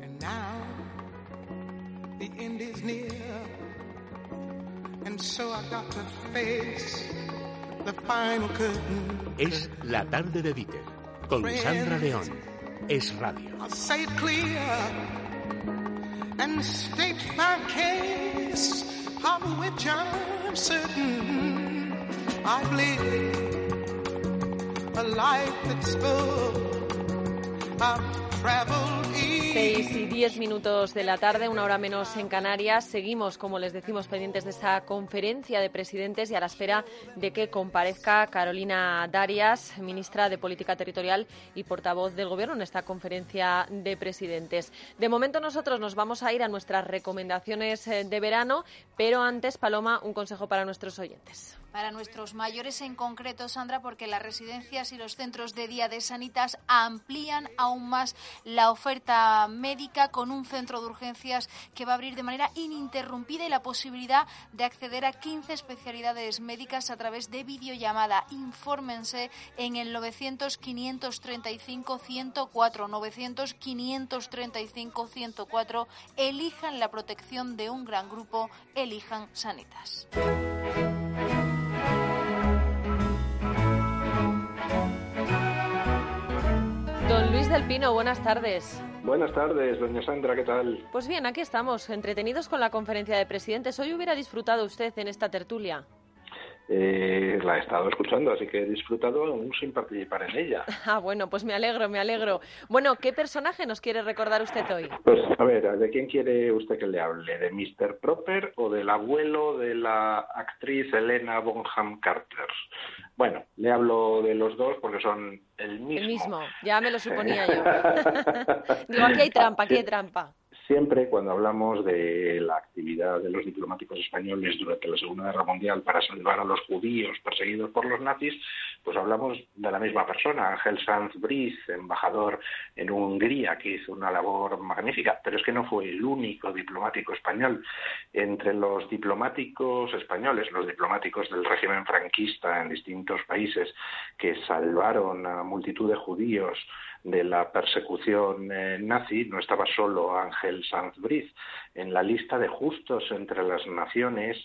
And now the end is near. And so I got to face the final curtain. Es la tarde de Dieter con Sandra León. Es radio. I'll say it clear and state my case of which I'm certain. I've lived a life that's full. I've traveled east. 6 y 10 minutos de la tarde, una hora menos en Canarias. Seguimos, como les decimos, pendientes de esa conferencia de presidentes y a la espera de que comparezca Carolina Darias, ministra de Política Territorial y portavoz del Gobierno en esta conferencia de presidentes. De momento nosotros nos vamos a ir a nuestras recomendaciones eh, de verano, pero antes, Paloma, un consejo para nuestros oyentes. Para nuestros mayores en concreto, Sandra, porque las residencias y los centros de día de Sanitas amplían aún más la oferta médica con un centro de urgencias que va a abrir de manera ininterrumpida y la posibilidad de acceder a 15 especialidades médicas a través de videollamada. Infórmense en el 900 535 104 900 535 104. Elijan la protección de un gran grupo, elijan Sanitas. Del Pino, buenas tardes. Buenas tardes, doña Sandra, ¿qué tal? Pues bien, aquí estamos, entretenidos con la conferencia de presidentes. Hoy hubiera disfrutado usted en esta tertulia. Eh, la he estado escuchando, así que he disfrutado aún sin participar en ella. Ah, bueno, pues me alegro, me alegro. Bueno, ¿qué personaje nos quiere recordar usted hoy? Pues a ver, ¿de quién quiere usted que le hable? ¿De Mr. Proper o del abuelo de la actriz Elena Bonham Carter? Bueno, le hablo de los dos porque son el mismo. El mismo, ya me lo suponía yo. Digo, aquí hay trampa, aquí hay trampa. Siempre cuando hablamos de la actividad de los diplomáticos españoles durante la Segunda Guerra Mundial para salvar a los judíos perseguidos por los nazis, pues hablamos de la misma persona, Ángel Sanz Briz, embajador en Hungría, que hizo una labor magnífica, pero es que no fue el único diplomático español. Entre los diplomáticos españoles, los diplomáticos del régimen franquista en distintos países que salvaron a multitud de judíos de la persecución eh, nazi, no estaba solo Ángel Sanz Briz. En la lista de justos entre las naciones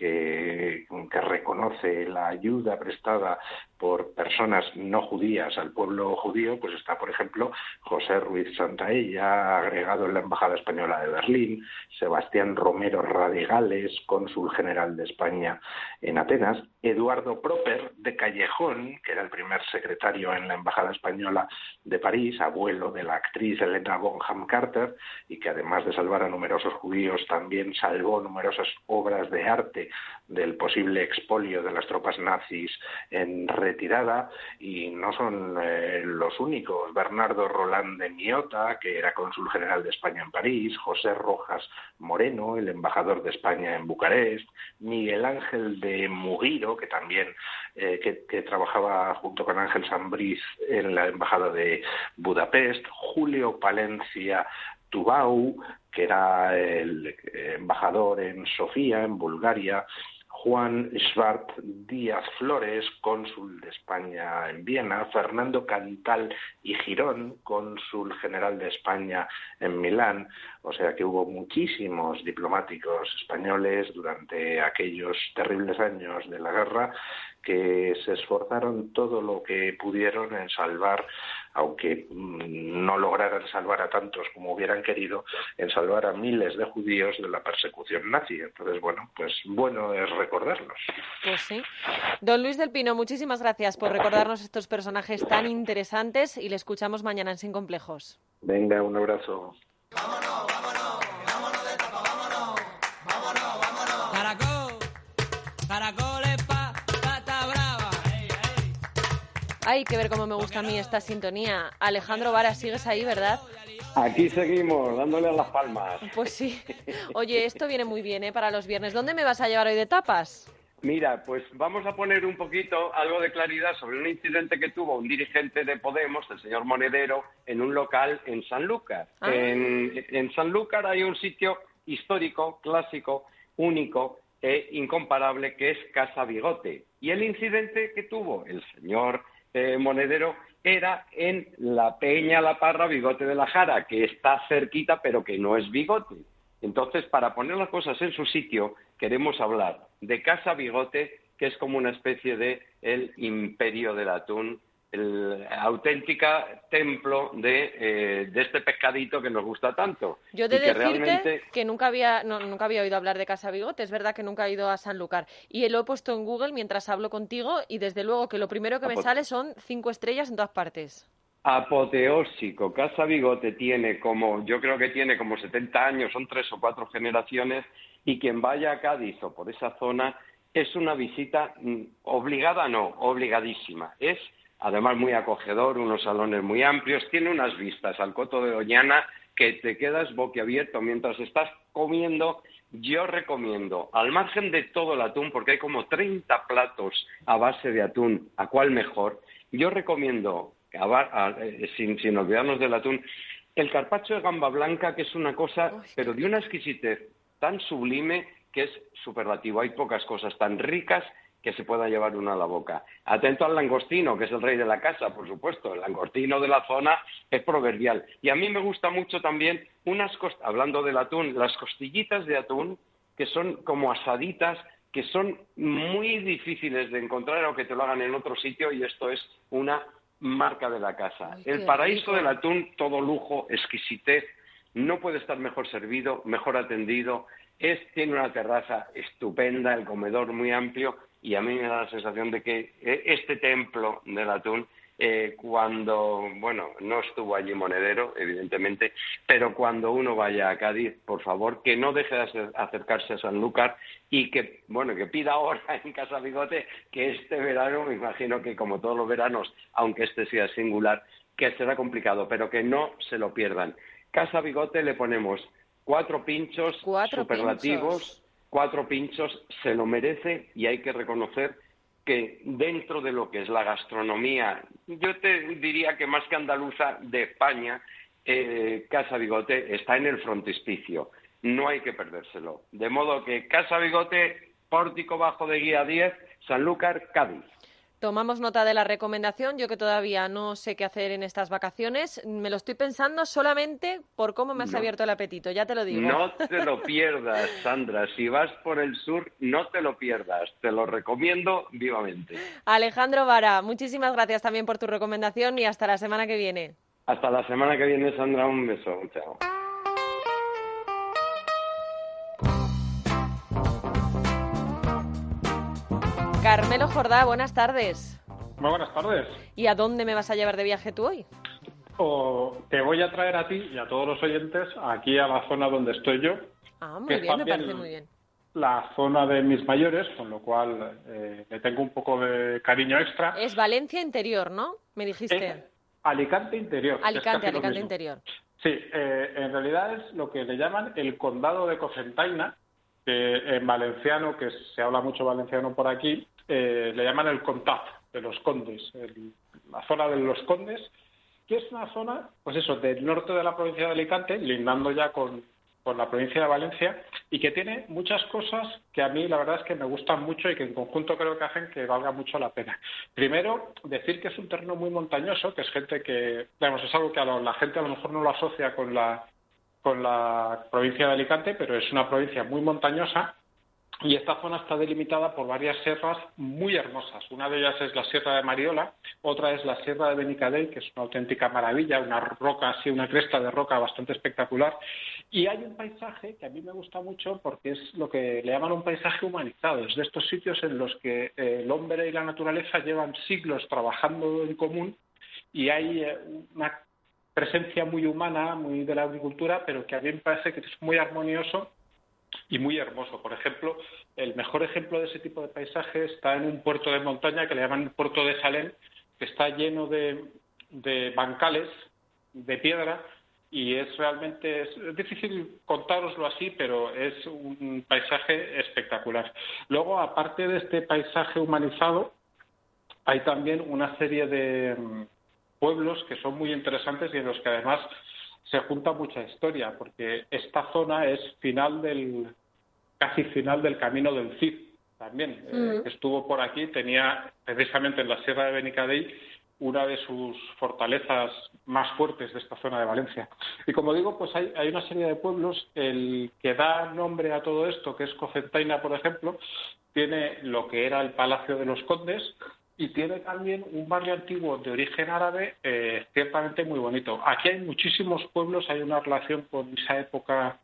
que, que, reconoce la ayuda prestada por personas no judías al pueblo judío, pues está, por ejemplo, José Ruiz Santaella, agregado en la Embajada Española de Berlín, Sebastián Romero Radigales, cónsul general de España en Atenas, Eduardo Proper de Callejón, que era el primer secretario en la Embajada Española de París, abuelo de la actriz Elena Bonham Carter, y que además de salvar a numerosos judíos, también salvó numerosas obras de arte del posible expolio de las tropas nazis en retirada. Y no son eh, los únicos. Bernardo Roland de Miota, que era cónsul general de España en París, José Rojas Moreno, el embajador de España en Bucarest, Miguel Ángel de Mugiro, que también eh, que, trabajaba junto con Ángel Sambriz en la embajada de Budapest, Julio Palencia Tubau, que era el embajador en Sofía, en Bulgaria, Juan Schwartz Díaz Flores, cónsul de España en Viena, Fernando Cantal y Girón, cónsul general de España en Milán, o sea que hubo muchísimos diplomáticos españoles durante aquellos terribles años de la guerra que se esforzaron todo lo que pudieron en salvar, aunque no lograran salvar a tantos como hubieran querido, en salvar a miles de judíos de la persecución nazi. Entonces, bueno, pues bueno es recordarlos. Pues sí. Don Luis del Pino, muchísimas gracias por recordarnos estos personajes tan interesantes y le escuchamos mañana en Sin Complejos. Venga, un abrazo. Hay que ver cómo me gusta a mí esta sintonía. Alejandro Vara, sigues ahí, ¿verdad? Aquí seguimos, dándole a las palmas. Pues sí. Oye, esto viene muy bien, ¿eh? Para los viernes. ¿Dónde me vas a llevar hoy de tapas? Mira, pues vamos a poner un poquito algo de claridad sobre un incidente que tuvo un dirigente de Podemos, el señor Monedero, en un local en Sanlúcar. Ah. En, en Sanlúcar hay un sitio histórico, clásico, único e incomparable que es Casa Bigote. Y el incidente que tuvo el señor eh, Monedero era en la Peña La Parra Bigote de la Jara, que está cerquita pero que no es bigote. Entonces, para poner las cosas en su sitio, queremos hablar de Casa Bigote, que es como una especie de el imperio del atún el auténtica templo de, eh, de, este pescadito que nos gusta tanto. Yo de y que decirte realmente... que nunca había, no, nunca había oído hablar de Casa Bigote, es verdad que nunca he ido a Sanlúcar. Y lo he puesto en Google mientras hablo contigo y desde luego que lo primero que me sale son cinco estrellas en todas partes. apoteósico. Casa Bigote tiene como, yo creo que tiene como 70 años, son tres o cuatro generaciones, y quien vaya a Cádiz o por esa zona es una visita mm, obligada, no, obligadísima. Es además muy acogedor, unos salones muy amplios, tiene unas vistas al Coto de Doñana que te quedas boquiabierto mientras estás comiendo. Yo recomiendo, al margen de todo el atún, porque hay como 30 platos a base de atún, a cuál mejor, yo recomiendo, a ba- a- eh, sin, sin olvidarnos del atún, el carpacho de gamba blanca, que es una cosa, pero de una exquisitez tan sublime que es superlativo. Hay pocas cosas tan ricas que se pueda llevar uno a la boca. Atento al langostino, que es el rey de la casa, por supuesto. El langostino de la zona es proverbial. Y a mí me gusta mucho también unas cost- hablando del atún, las costillitas de atún, que son como asaditas, que son muy difíciles de encontrar o que te lo hagan en otro sitio y esto es una marca de la casa. Ay, el paraíso rico. del atún, todo lujo, exquisitez, no puede estar mejor servido, mejor atendido. Es, tiene una terraza estupenda, el comedor muy amplio y a mí me da la sensación de que eh, este templo del atún, eh, cuando, bueno, no estuvo allí Monedero, evidentemente, pero cuando uno vaya a Cádiz, por favor, que no deje de acer- acercarse a Sanlúcar y que, bueno, que pida ahora en Casa Bigote que este verano, me imagino que como todos los veranos, aunque este sea singular, que será complicado, pero que no se lo pierdan. Casa Bigote le ponemos cuatro pinchos Cuatro superlativos, pinchos. Cuatro pinchos, se lo merece y hay que reconocer que dentro de lo que es la gastronomía, yo te diría que más que andaluza de España, eh, Casa Bigote está en el frontispicio. No hay que perdérselo. De modo que Casa Bigote, Pórtico Bajo de Guía 10, Sanlúcar, Cádiz. Tomamos nota de la recomendación. Yo que todavía no sé qué hacer en estas vacaciones, me lo estoy pensando solamente por cómo me has No. abierto el apetito, ya te lo digo. No te lo pierdas, Sandra. Si vas por el sur, no te lo pierdas. Te lo recomiendo vivamente. Alejandro Vara, muchísimas gracias también por tu recomendación y hasta la semana que viene. Hasta la semana que viene, Sandra. Un beso. Chao. Carmelo Jordá, buenas tardes. Muy buenas tardes. ¿Y a dónde me vas a llevar de viaje tú hoy? O te voy a traer a ti y a todos los oyentes aquí a la zona donde estoy yo, Ah, muy Que bien, me parece muy bien. la zona de mis mayores, con lo cual eh, le tengo un poco de cariño extra. Es Valencia Interior, ¿no? Me dijiste. Es Alicante Interior. Alicante, Alicante. Interior. Sí, eh, en realidad es lo que le llaman el condado de Cocentaina, que en valenciano, que se habla mucho valenciano por aquí, eh, le llaman el Contat de los Condes, la zona de los Condes, que es una zona, pues eso, del norte de la provincia de Alicante, lindando ya con, con la provincia de Valencia, y que tiene muchas cosas que a mí la verdad es que me gustan mucho y que en conjunto creo que hacen que valga mucho la pena. Primero, decir que es un terreno muy montañoso, que es gente que, digamos, es algo que a lo- la gente a lo mejor no lo asocia con la, con la provincia de Alicante, pero es una provincia muy montañosa y esta zona está delimitada por varias sierras muy hermosas. Una de ellas es la Sierra de Mariola, otra es la Sierra de Benicadell, que es una auténtica maravilla, una roca así, una cresta de roca bastante espectacular. Y hay un paisaje que a mí me gusta mucho porque es lo que le llaman un paisaje humanizado. Es de estos sitios en los que eh, el hombre y la naturaleza llevan siglos trabajando en común y hay eh, una presencia muy humana, muy de la agricultura, pero que a mí me parece que es muy armonioso y muy hermoso. Por ejemplo, el mejor ejemplo de ese tipo de paisaje está en un puerto de montaña que le llaman puerto de Salem, que está lleno de, de bancales de piedra y es realmente es, es difícil contároslo así, pero es un paisaje espectacular. Luego, aparte de este paisaje humanizado, hay también una serie de mm, pueblos que son muy interesantes y en los que además se junta mucha historia, porque esta zona es final del casi final del camino del Cid también. eh, estuvo por aquí, tenía precisamente en la Sierra de Benicadell una de sus fortalezas más fuertes de esta zona de Valencia. Y como digo, pues hay, hay, una serie de pueblos, el que da nombre a todo esto, que es Cocentaina, por ejemplo, tiene lo que era el Palacio de los Condes y tiene también un barrio antiguo de origen árabe eh, ciertamente muy bonito. Aquí hay muchísimos pueblos, hay una relación con esa época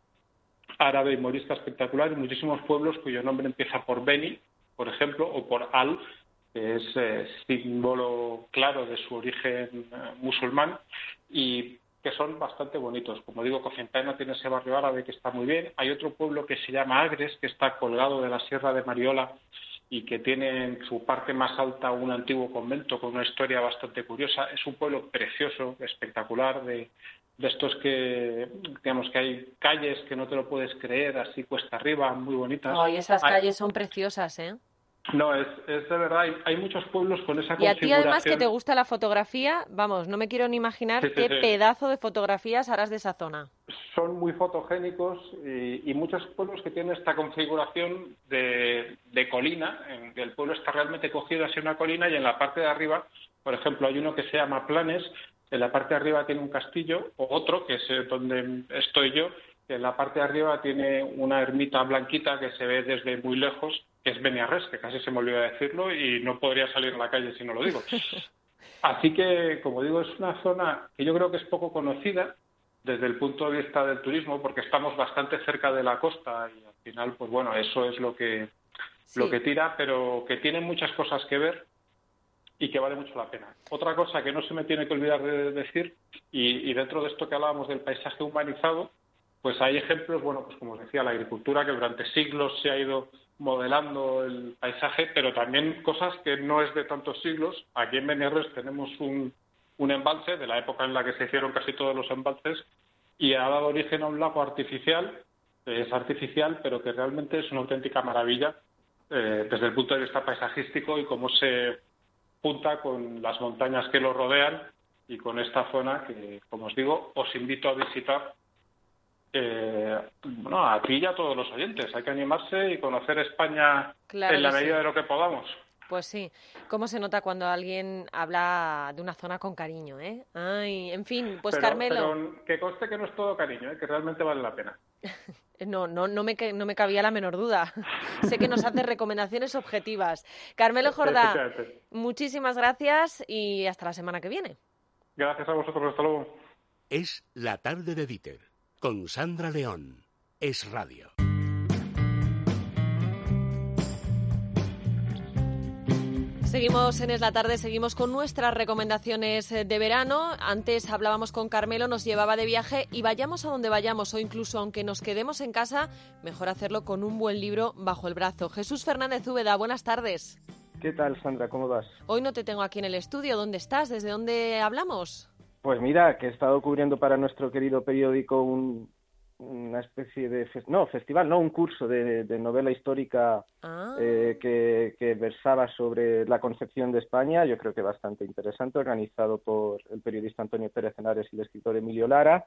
árabe y morista espectacular y muchísimos pueblos cuyo nombre empieza por Beni, por ejemplo, o por Al, que es eh, símbolo claro de su origen eh, musulmán y que son bastante bonitos. Como digo, Cocentaina tiene ese barrio árabe que está muy bien. Hay otro pueblo que se llama Agres, que está colgado de la Sierra de Mariola y que tiene en su parte más alta un antiguo convento con una historia bastante curiosa. Es un pueblo precioso, espectacular, de, de estos que, digamos, que hay calles que no te lo puedes creer, así cuesta arriba, muy bonitas. Ay, esas calles son preciosas, ¿eh? No, es, es de verdad, hay, muchos pueblos con esa Y a ti además que te gusta la fotografía, vamos, no me quiero ni imaginar qué pedazo de fotografías harás de esa zona. Son muy fotogénicos y, muchos pueblos que tienen esta configuración de, de colina, en, el pueblo está realmente cogido hacia una colina y en la parte de arriba, por ejemplo, hay uno que se llama Planes, en la parte de arriba tiene un castillo, o otro, que es donde estoy yo, que en la parte de arriba tiene una ermita blanquita que se ve desde muy lejos que es Beniarres, que casi se me olvidó decirlo y no podría salir a la calle si no lo digo. Así que, como digo, es una zona que yo creo que es poco conocida desde el punto de vista del turismo, porque estamos bastante cerca de la costa y al final, pues bueno, eso es lo que, lo que tira, pero que tiene muchas cosas que ver y que vale mucho la pena. Otra cosa que no se me tiene que olvidar de decir, y, y dentro de esto que hablábamos del paisaje humanizado, pues hay ejemplos, bueno, pues como os decía, la agricultura que durante siglos se ha ido modelando el paisaje, pero también cosas que no es de tantos siglos. Aquí en Benierres tenemos un, embalse de la época en la que se hicieron casi todos los embalses y ha dado origen a un lago artificial, es artificial, pero que realmente es una auténtica maravilla eh, desde el punto de vista paisajístico y cómo se junta con las montañas que lo rodean y con esta zona que, como os digo, os invito a visitar eh, bueno, a ti y a todos los oyentes. Hay que animarse y conocer España en la medida de lo que podamos. Pues sí, cómo se nota cuando alguien habla de una zona con cariño, ¿eh? Ay, en fin, pues Carmelo. Pero que conste que no es todo cariño, ¿eh? que realmente vale la pena. no, no, no me, no me cabía la menor duda. sé que nos hace recomendaciones objetivas. Carmelo Jordá, muchísimas gracias y hasta la semana que viene. Gracias a vosotros, hasta luego. Es la tarde de Dieter con Sandra León. Es Radio. Seguimos en Es la tarde, seguimos con nuestras recomendaciones de verano. Antes hablábamos con Carmelo, nos llevaba de viaje y vayamos a donde vayamos o incluso aunque nos quedemos en casa, mejor hacerlo con un buen libro bajo el brazo. Jesús Fernández Úbeda, buenas tardes. ¿Qué tal, Sandra? ¿Cómo vas? Hoy no te tengo aquí en el estudio. ¿Dónde estás? ¿Desde dónde hablamos? Pues mira, que he estado cubriendo para nuestro querido periódico una especie de no festival, no un curso de, novela histórica ah. eh, que, versaba sobre la concepción de España. Yo creo que bastante interesante, organizado por el periodista Antonio Pérez Henares y el escritor Emilio Lara.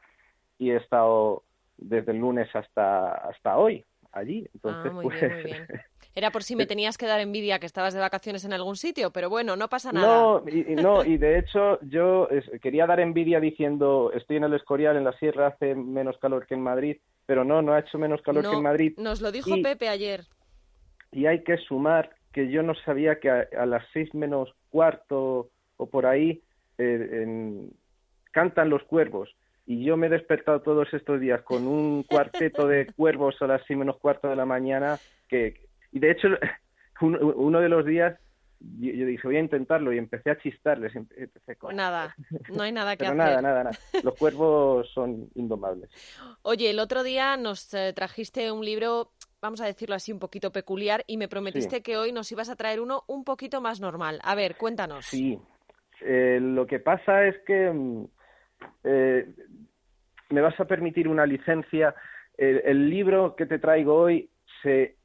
Y he estado desde el lunes hasta hasta hoy allí. Entonces, ah, muy bien, muy bien. Era por si me tenías que dar envidia que estabas de vacaciones en algún sitio, pero bueno, no pasa nada. No, y, no, y de hecho yo quería dar envidia diciendo estoy en el Escorial, en la Sierra, hace menos calor que en Madrid, pero no, no ha hecho menos calor que en Madrid. Nos lo dijo Pepe ayer. Y hay que sumar que yo no sabía que a, las seis menos cuarto o por ahí eh, cantan los cuervos y yo me he despertado todos estos días con un cuarteto de cuervos a las seis menos cuarto de la mañana que y de hecho, uno de los días yo, dije, voy a intentarlo y empecé a chistarles. Empecé con... Nada, no hay nada que hacer. Nada, nada, nada. Los cuervos son indomables. Oye, el otro día nos eh, trajiste un libro, vamos a decirlo así, un poquito peculiar y me prometiste que hoy nos ibas a traer uno un poquito más normal. A ver, cuéntanos. Sí, eh, lo que pasa es que mm, eh, me vas a permitir una licencia. el libro que te traigo hoy se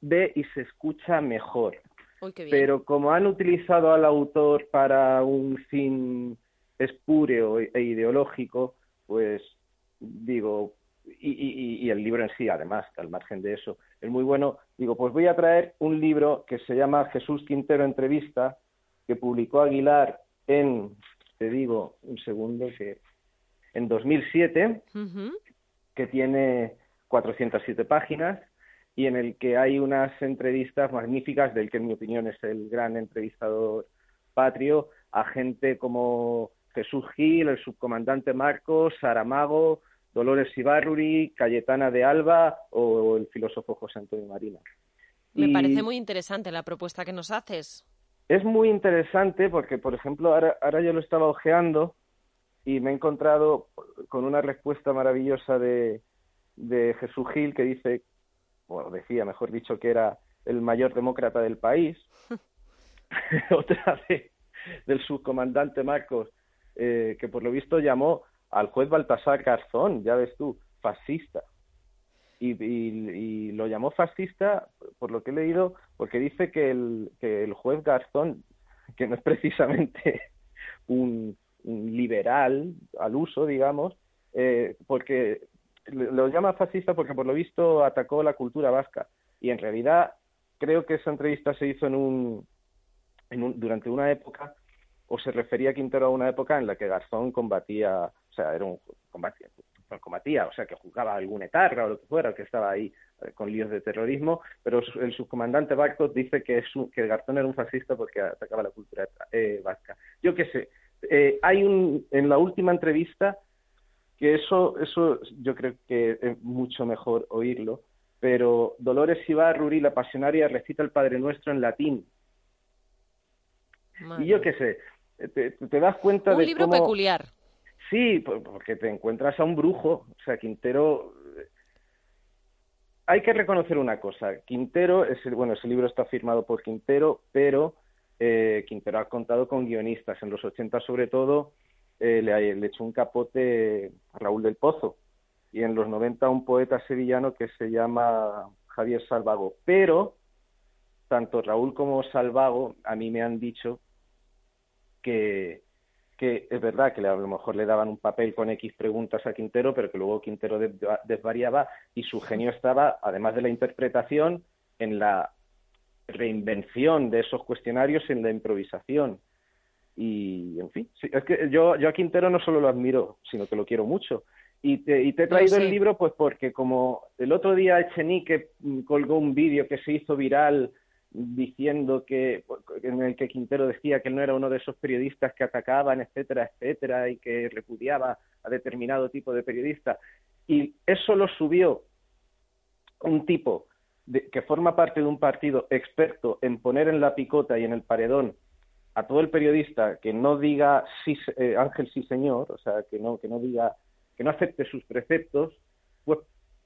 ve y se escucha mejor. Pero como han utilizado al autor para un fin espúreo e ideológico, pues digo, y, el libro en sí, además, al margen de eso, es muy bueno. Digo, pues voy a traer un libro que se llama Jesús Quintero Entrevista, que publicó Aguilar en, te digo un segundo, que en 2007, Ujú. que tiene 407 páginas y en el que hay unas entrevistas magníficas del que en mi opinión es el gran entrevistador patrio a gente como Jesús Gil, el subcomandante Marcos, Saramago, Dolores Ibarruri, Cayetana de Alba o el filósofo José Antonio Marina. Me Y parece muy interesante la propuesta que nos haces. Es muy interesante porque, por ejemplo, ahora, ahora yo lo estaba ojeando y me he encontrado con una respuesta maravillosa de, de Jesús Gil que dice, o decía, mejor dicho, que era el mayor demócrata del país. Otra de, del subcomandante Marcos, eh, que por lo visto llamó al juez Baltasar Garzón, ya ves tú, fascista. Y, y- y lo llamó fascista, por lo que he leído, porque dice que el, que el juez Garzón, que no es precisamente un, liberal al uso, digamos, eh, porque lo lo llama fascista porque por lo visto atacó la cultura vasca. Y en realidad creo que esa entrevista se hizo en un, en un, durante una época, o se refería Quintero a una época en la que Garzón combatía, o sea, era un combatía, no combatía, o sea, que jugaba algún etarra o lo que fuera, que estaba ahí eh, con líos de terrorismo, pero su- el subcomandante Barcos dice que, es un- que Garzón era un fascista porque atacaba la cultura eh, vasca. Yo qué sé, eh, hay un, en la última entrevista que eso, eso yo creo que es mucho mejor oírlo, pero Dolores Ibarruri, la pasionaria, recita el Padre Nuestro en latín. Madre Y yo qué sé, te, te das cuenta Un de libro cómo... peculiar. Sí, por- porque te encuentras a un brujo. O sea, Quintero. eh, Hay que reconocer una cosa. Quintero, es el- bueno, ese libro está firmado por Quintero, pero eh, Quintero ha contado con guionistas. En los 80, sobre todo, eh, le, le echó un capote a Raúl del Pozo. Y en los 90, un poeta sevillano que se llama Javier Salvago. Pero tanto Raúl como Salvago a mí me han dicho que, que es verdad que a lo mejor le daban un papel con X preguntas a Quintero, pero que luego Quintero des- desvariaba y su genio estaba, además de la interpretación, en la reinvención de esos cuestionarios, en la improvisación. Y, en fin, sí, es que yo, yo a Quintero no solo lo admiro, sino que lo quiero mucho. Y te, y te he traído el libro pues porque como el otro día Echenique mm, colgó un vídeo que se hizo viral diciendo que en el que Quintero decía que él no era uno de esos periodistas que atacaban, etcétera, etcétera, y que repudiaba a determinado tipo de periodista. Y eso lo subió un tipo de- que forma parte de un partido experto en poner en la picota y en el paredón a todo el periodista que no diga sí, eh, Ángel sí señor, o sea, que no que no diga que no acepte sus preceptos, pues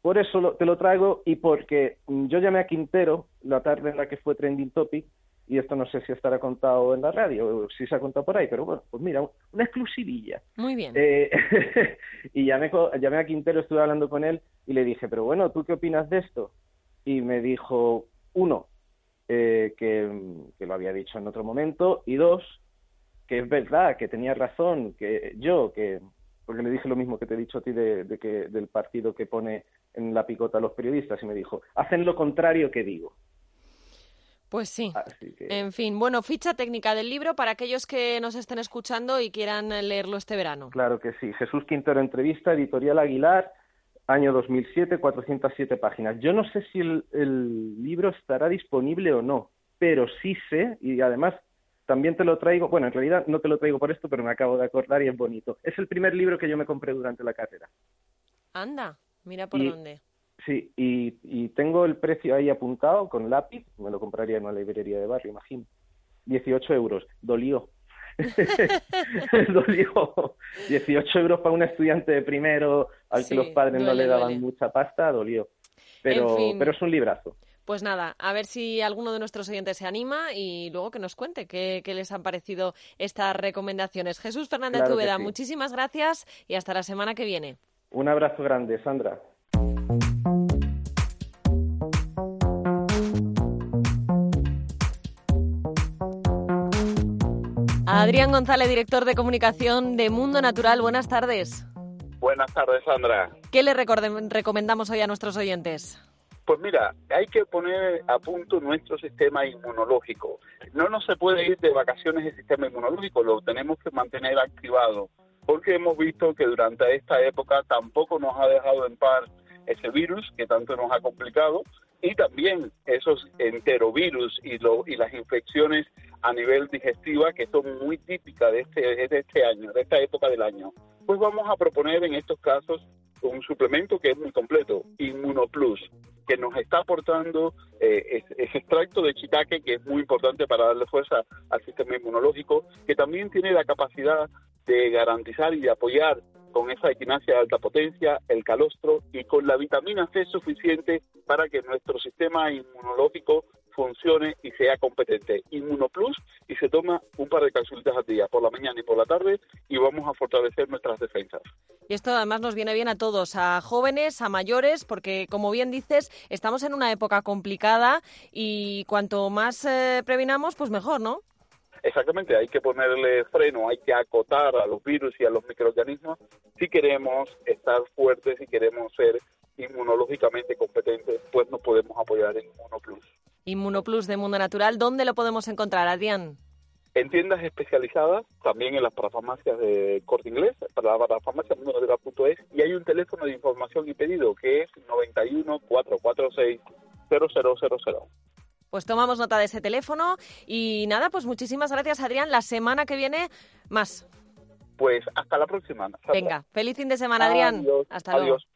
por eso lo- te lo traigo y porque mm, yo llamé a Quintero la tarde en la que fue trending topic y esto no sé si estará contado en la radio o si se ha contado por ahí, pero bueno, pues mira, una exclusivilla. Muy bien. Eh, y llamé, llamé a Quintero, estuve hablando con él y le dije, pero bueno, ¿tú qué opinas de esto? Y me dijo, uno, eh, que, que lo había dicho en otro momento, y dos, que es verdad, que tenía razón, que yo, que porque le dije lo mismo que te he dicho a ti de, de que del partido que pone en la picota a los periodistas y me dijo, hacen lo contrario que digo. Pues sí. Que En fin, bueno, ficha técnica del libro para aquellos que nos estén escuchando y quieran leerlo este verano. Claro que sí. Jesús Quintero Entrevista, Editorial Aguilar, año 2007, 407 páginas. Yo no sé si el, el libro estará disponible o no, pero sí sé, y además también te lo traigo, bueno, en realidad no te lo traigo por esto, pero me acabo de acordar y es bonito. Es el primer libro que yo me compré durante la carrera. Anda, mira por Y- dónde. Sí, y, y tengo el precio ahí apuntado con lápiz, me lo compraría en una librería de barrio, imagino. 18 euros, dolió. dolió. 18 euros para un estudiante de primero al Sí, que los padres no le daban duele. mucha pasta, dolió. Pero, En fin. pero es un librazo. Pues nada, a ver si alguno de nuestros oyentes se anima y luego que nos cuente qué, qué les han parecido estas recomendaciones. Jesús Fernández Claro sí. muchísimas gracias y hasta la semana que viene. Un abrazo grande, Sandra. Adrián González, director de comunicación de Mundo Natural, buenas tardes. Buenas tardes, Sandra. ¿Qué le recomendamos hoy a nuestros oyentes? Pues mira, hay que poner a punto nuestro sistema inmunológico. No nos se puede ir de vacaciones el sistema inmunológico, lo tenemos que mantener activado, porque hemos visto que durante esta época tampoco nos ha dejado en paz ese virus que tanto nos ha complicado y también esos enterovirus y, lo, y las infecciones a nivel digestiva que son muy típicas de este, de este año, de esta época del año. Pues vamos a proponer en estos casos un suplemento que es muy completo, Inmunoplus, que nos está aportando eh, ese extracto de chitaque que es muy importante para darle fuerza al sistema inmunológico, que también tiene la capacidad de garantizar y de apoyar con esa equinacia de alta potencia, el calostro y con la vitamina C suficiente para que nuestro sistema inmunológico funcione y sea competente. Inmunoplus y se toma un par de capsulitas al día, por la mañana y por la tarde, y vamos a fortalecer nuestras defensas. Y esto además nos viene bien a todos, a jóvenes, a mayores, porque como bien dices, estamos en una época complicada y cuanto más eh, previnamos, pues mejor, ¿no? Exactamente, hay que ponerle freno, hay que acotar a los virus y a los microorganismos si queremos estar fuertes, si queremos ser inmunológicamente competentes, pues nos podemos apoyar en Inmunoplus. Inmunoplus de Mundo Natural, ¿dónde lo podemos encontrar, Adrián? En tiendas especializadas, también en las parafarmacias de Corte Inglés, para la parafarmacia mundonatural.es, y hay un teléfono de información y pedido que es 91 446 0000. Pues tomamos nota de ese teléfono y nada, pues muchísimas gracias Adrián. La semana que viene más. Pues hasta la próxima. Venga, feliz fin de semana Adrián. Adiós. Hasta luego. Adiós.